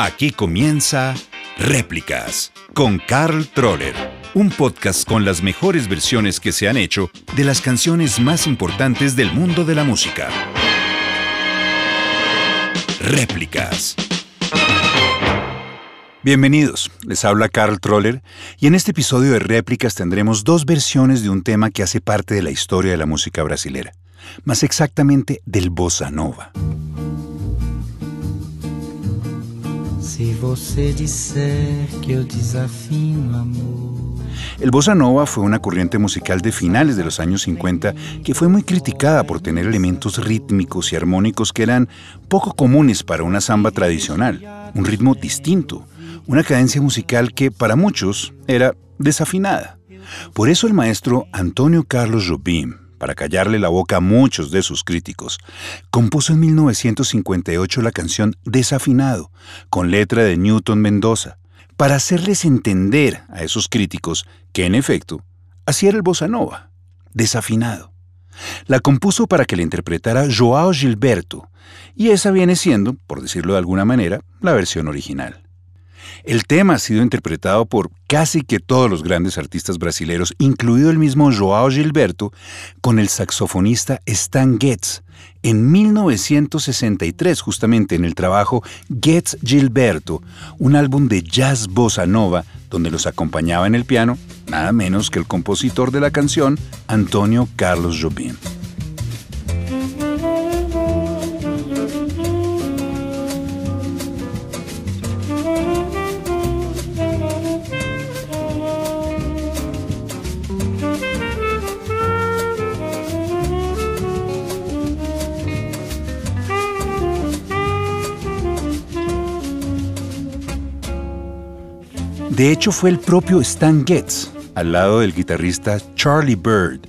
Aquí comienza Réplicas con Carl Troller, un podcast con las mejores versiones que se han hecho de las canciones más importantes del mundo de la música. Réplicas. Bienvenidos, les habla Carl Troller y en este episodio de Réplicas tendremos dos versiones de un tema que hace parte de la historia de la música brasilera, más exactamente del bossa nova. Você que amor. El bossa nova fue una corriente musical de finales de los años 50 que fue muy criticada por tener elementos rítmicos y armónicos que eran poco comunes para una samba tradicional, un ritmo distinto, una cadencia musical que para muchos era desafinada. Por eso el maestro Antonio Carlos Jobim para callarle la boca a muchos de sus críticos, compuso en 1958 la canción Desafinado, con letra de Newton Mendoza, para hacerles entender a esos críticos que, en efecto, así era el bossa nova, desafinado. La compuso para que la interpretara Joao Gilberto, y esa viene siendo, por decirlo de alguna manera, la versión original. El tema ha sido interpretado por casi que todos los grandes artistas brasileños, incluido el mismo Joao Gilberto, con el saxofonista Stan Getz, en 1963, justamente en el trabajo Getz Gilberto, un álbum de jazz bossa nova donde los acompañaba en el piano nada menos que el compositor de la canción, Antonio Carlos Jobim. De hecho, fue el propio Stan Getz, al lado del guitarrista Charlie Bird,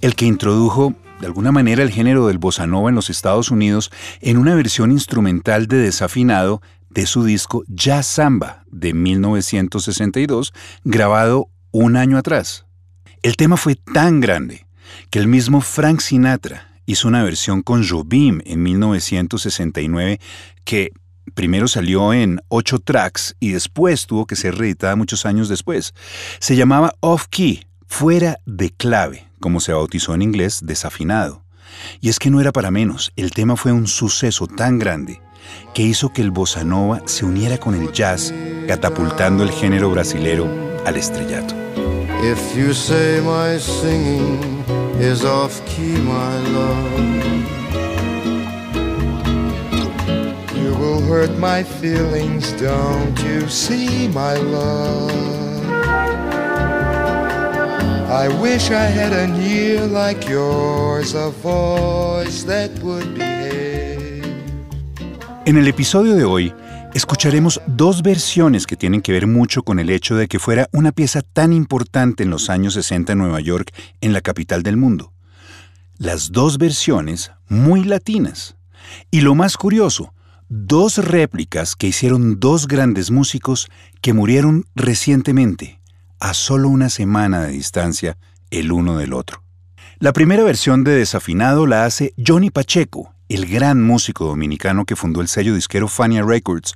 el que introdujo de alguna manera el género del bossa nova en los Estados Unidos en una versión instrumental de desafinado de su disco Jazz Samba de 1962, grabado un año atrás. El tema fue tan grande que el mismo Frank Sinatra hizo una versión con Jobim en 1969 que primero salió en ocho tracks y después tuvo que ser reeditada muchos años después. Se llamaba Off Key, fuera de clave, como se bautizó en inglés, desafinado. Y es que no era para menos, el tema fue un suceso tan grande que hizo que el bossa nova se uniera con el jazz, catapultando el género brasilero al estrellato. If you say my singing is off key, my love. Hurt my feelings, don't you see, my love? I wish I had an ear like yours, a voice that would behave. En el episodio de hoy, escucharemos dos versiones que tienen que ver mucho con el hecho de que fuera una pieza tan importante en los años 60 en Nueva York, en la capital del mundo. Las dos versiones muy latinas. Y lo más curioso, dos réplicas que hicieron dos grandes músicos que murieron recientemente, a solo una semana de distancia el uno del otro. La primera versión de Desafinado la hace Johnny Pacheco, el gran músico dominicano que fundó el sello disquero Fania Records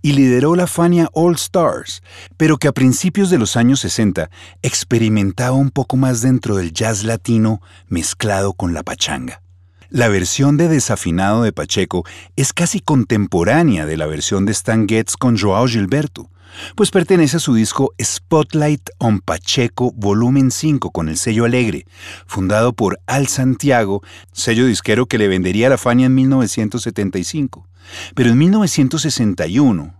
y lideró la Fania All Stars, pero que a principios de los años 60 experimentaba un poco más dentro del jazz latino mezclado con la pachanga. La versión de Desafinado de Pacheco es casi contemporánea de la versión de Stan Getz con Joao Gilberto, pues pertenece a su disco Spotlight on Pacheco Volumen 5 con el sello Alegre, fundado por Al Santiago, sello disquero que le vendería a la Fania en 1975. Pero en 1961,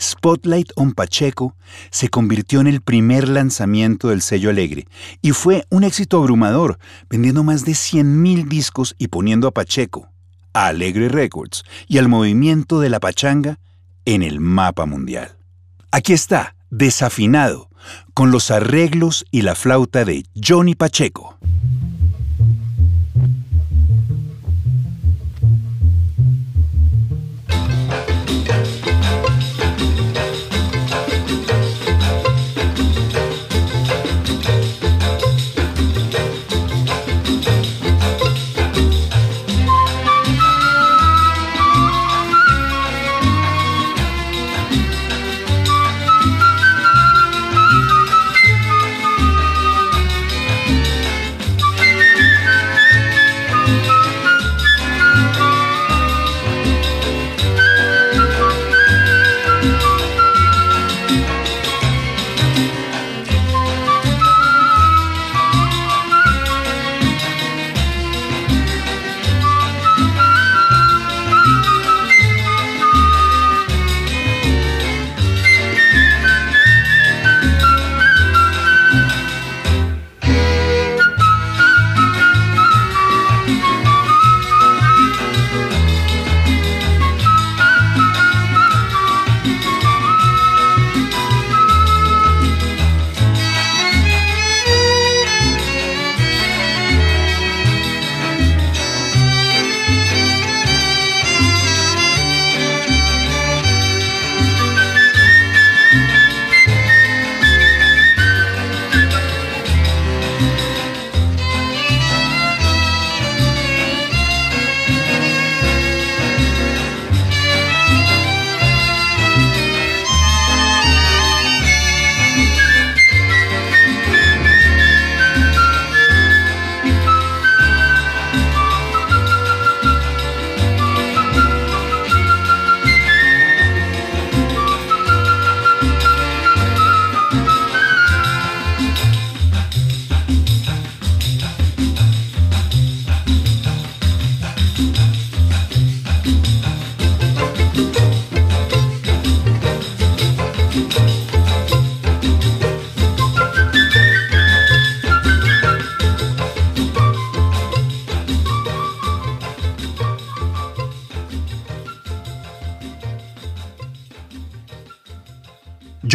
Spotlight on Pacheco se convirtió en el primer lanzamiento del sello Alegre y fue un éxito abrumador, vendiendo más de 100.000 discos y poniendo a Pacheco, a Alegre Records y al movimiento de la pachanga en el mapa mundial. Aquí está, desafinado, con los arreglos y la flauta de Johnny Pacheco.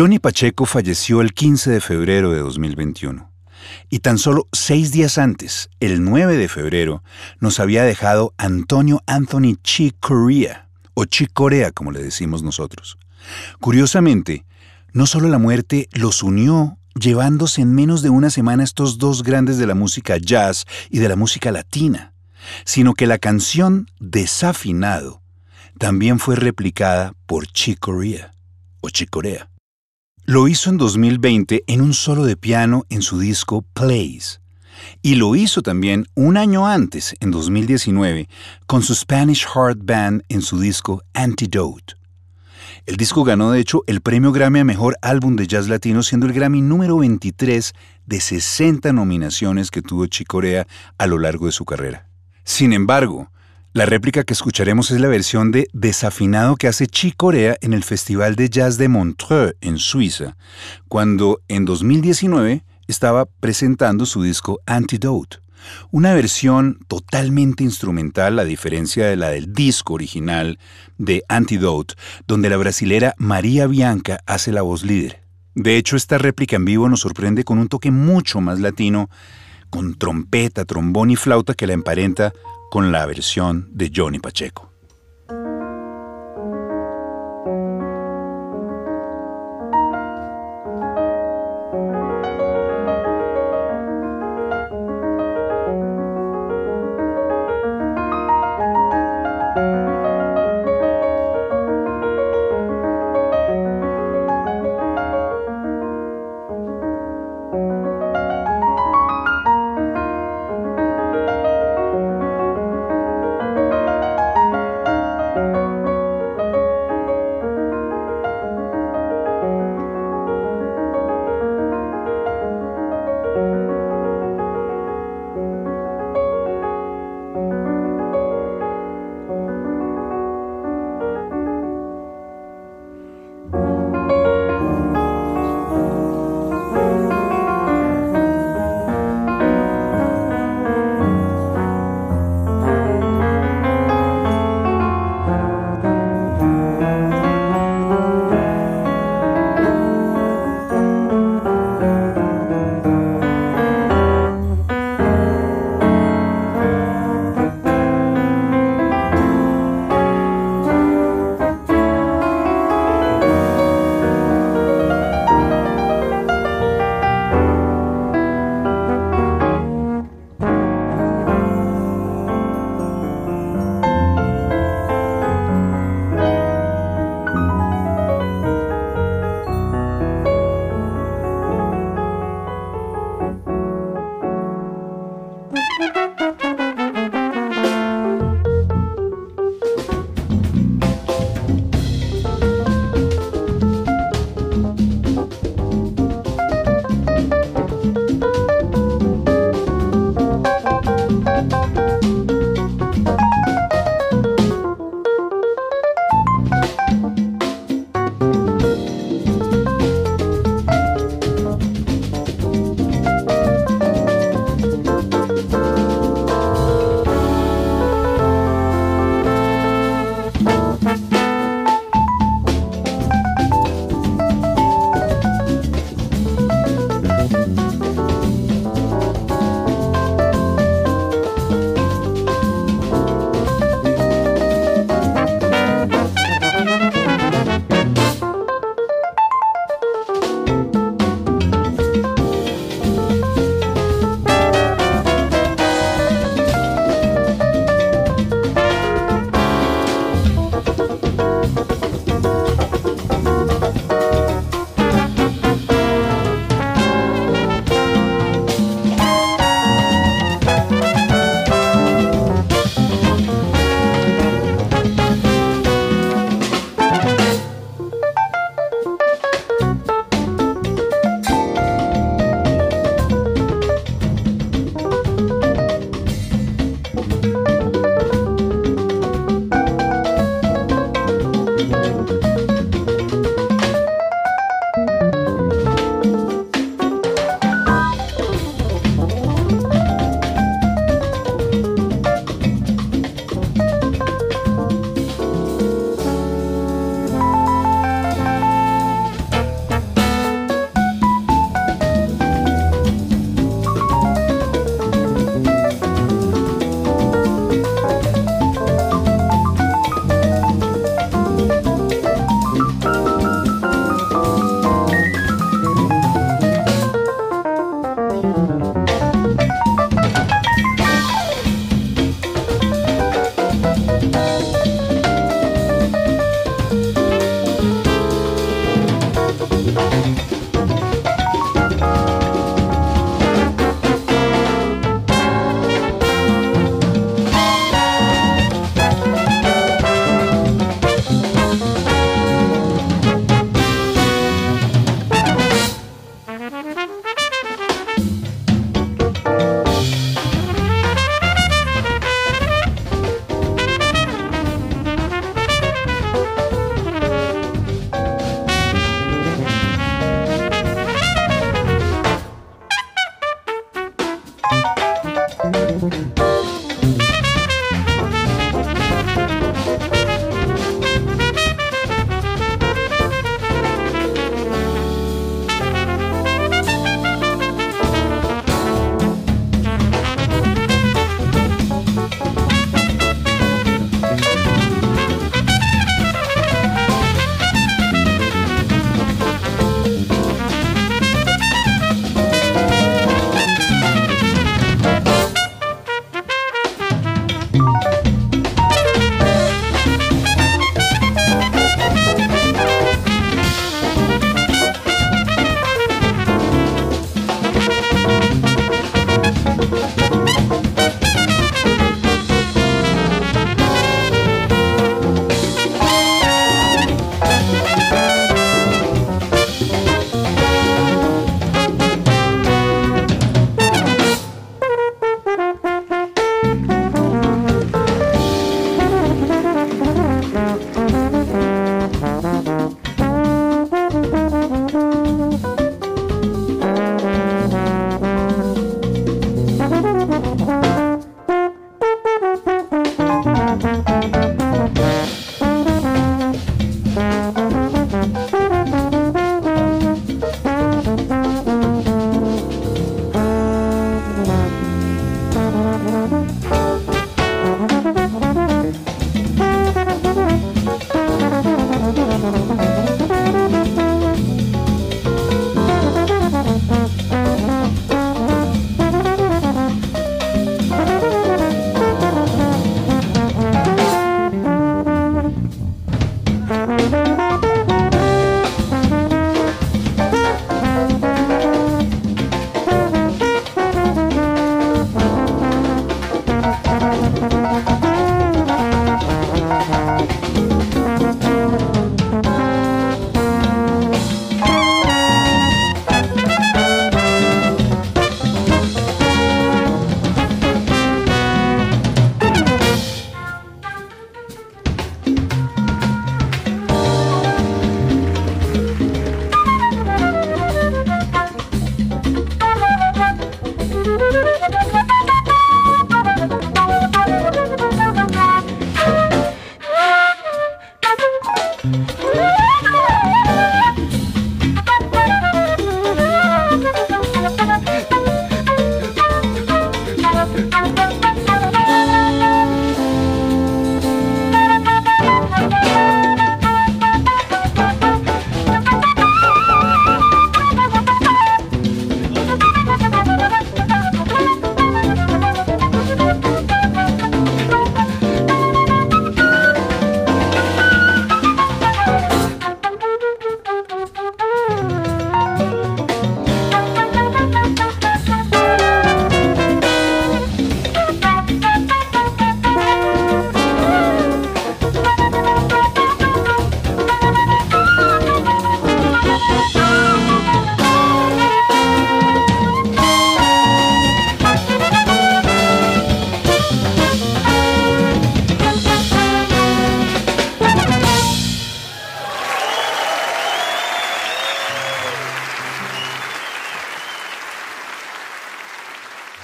Johnny Pacheco falleció el 15 de febrero de 2021 y tan solo seis días antes, el 9 de febrero, nos había dejado Antonio Anthony Chick Corea, o Chick Corea como le decimos nosotros. Curiosamente, no solo la muerte los unió llevándose en menos de una semana estos dos grandes de la música jazz y de la música latina, sino que la canción Desafinado también fue replicada por Chick Corea o Chick Corea. Lo hizo en 2020 en un solo de piano en su disco Plays. Y lo hizo también un año antes, en 2019, con su Spanish Heart Band en su disco Antidote. El disco ganó de hecho el premio Grammy a Mejor Álbum de Jazz Latino, siendo el Grammy número 23 de 60 nominaciones que tuvo Chicorea a lo largo de su carrera. Sin embargo, la réplica que escucharemos es la versión de Desafinado que hace Chi Corea en el Festival de Jazz de Montreux, en Suiza, cuando en 2019 estaba presentando su disco Antidote. Una versión totalmente instrumental, a diferencia de la del disco original de Antidote, donde la brasilera María Bianca hace la voz líder. De hecho, esta réplica en vivo nos sorprende con un toque mucho más latino, con trompeta, trombón y flauta que la emparenta con la versión de Johnny Pacheco.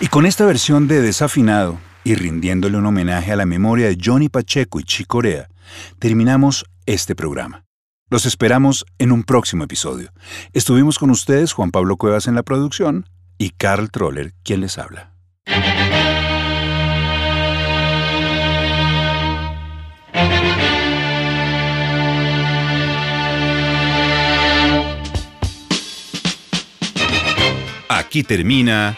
Con esta versión de Desafinado y rindiéndole un homenaje a la memoria de Johnny Pacheco y Chicorea, terminamos este programa. Los esperamos en un próximo episodio. Estuvimos con ustedes Juan Pablo Cuevas en la producción y Carl Troller quien les habla. Aquí termina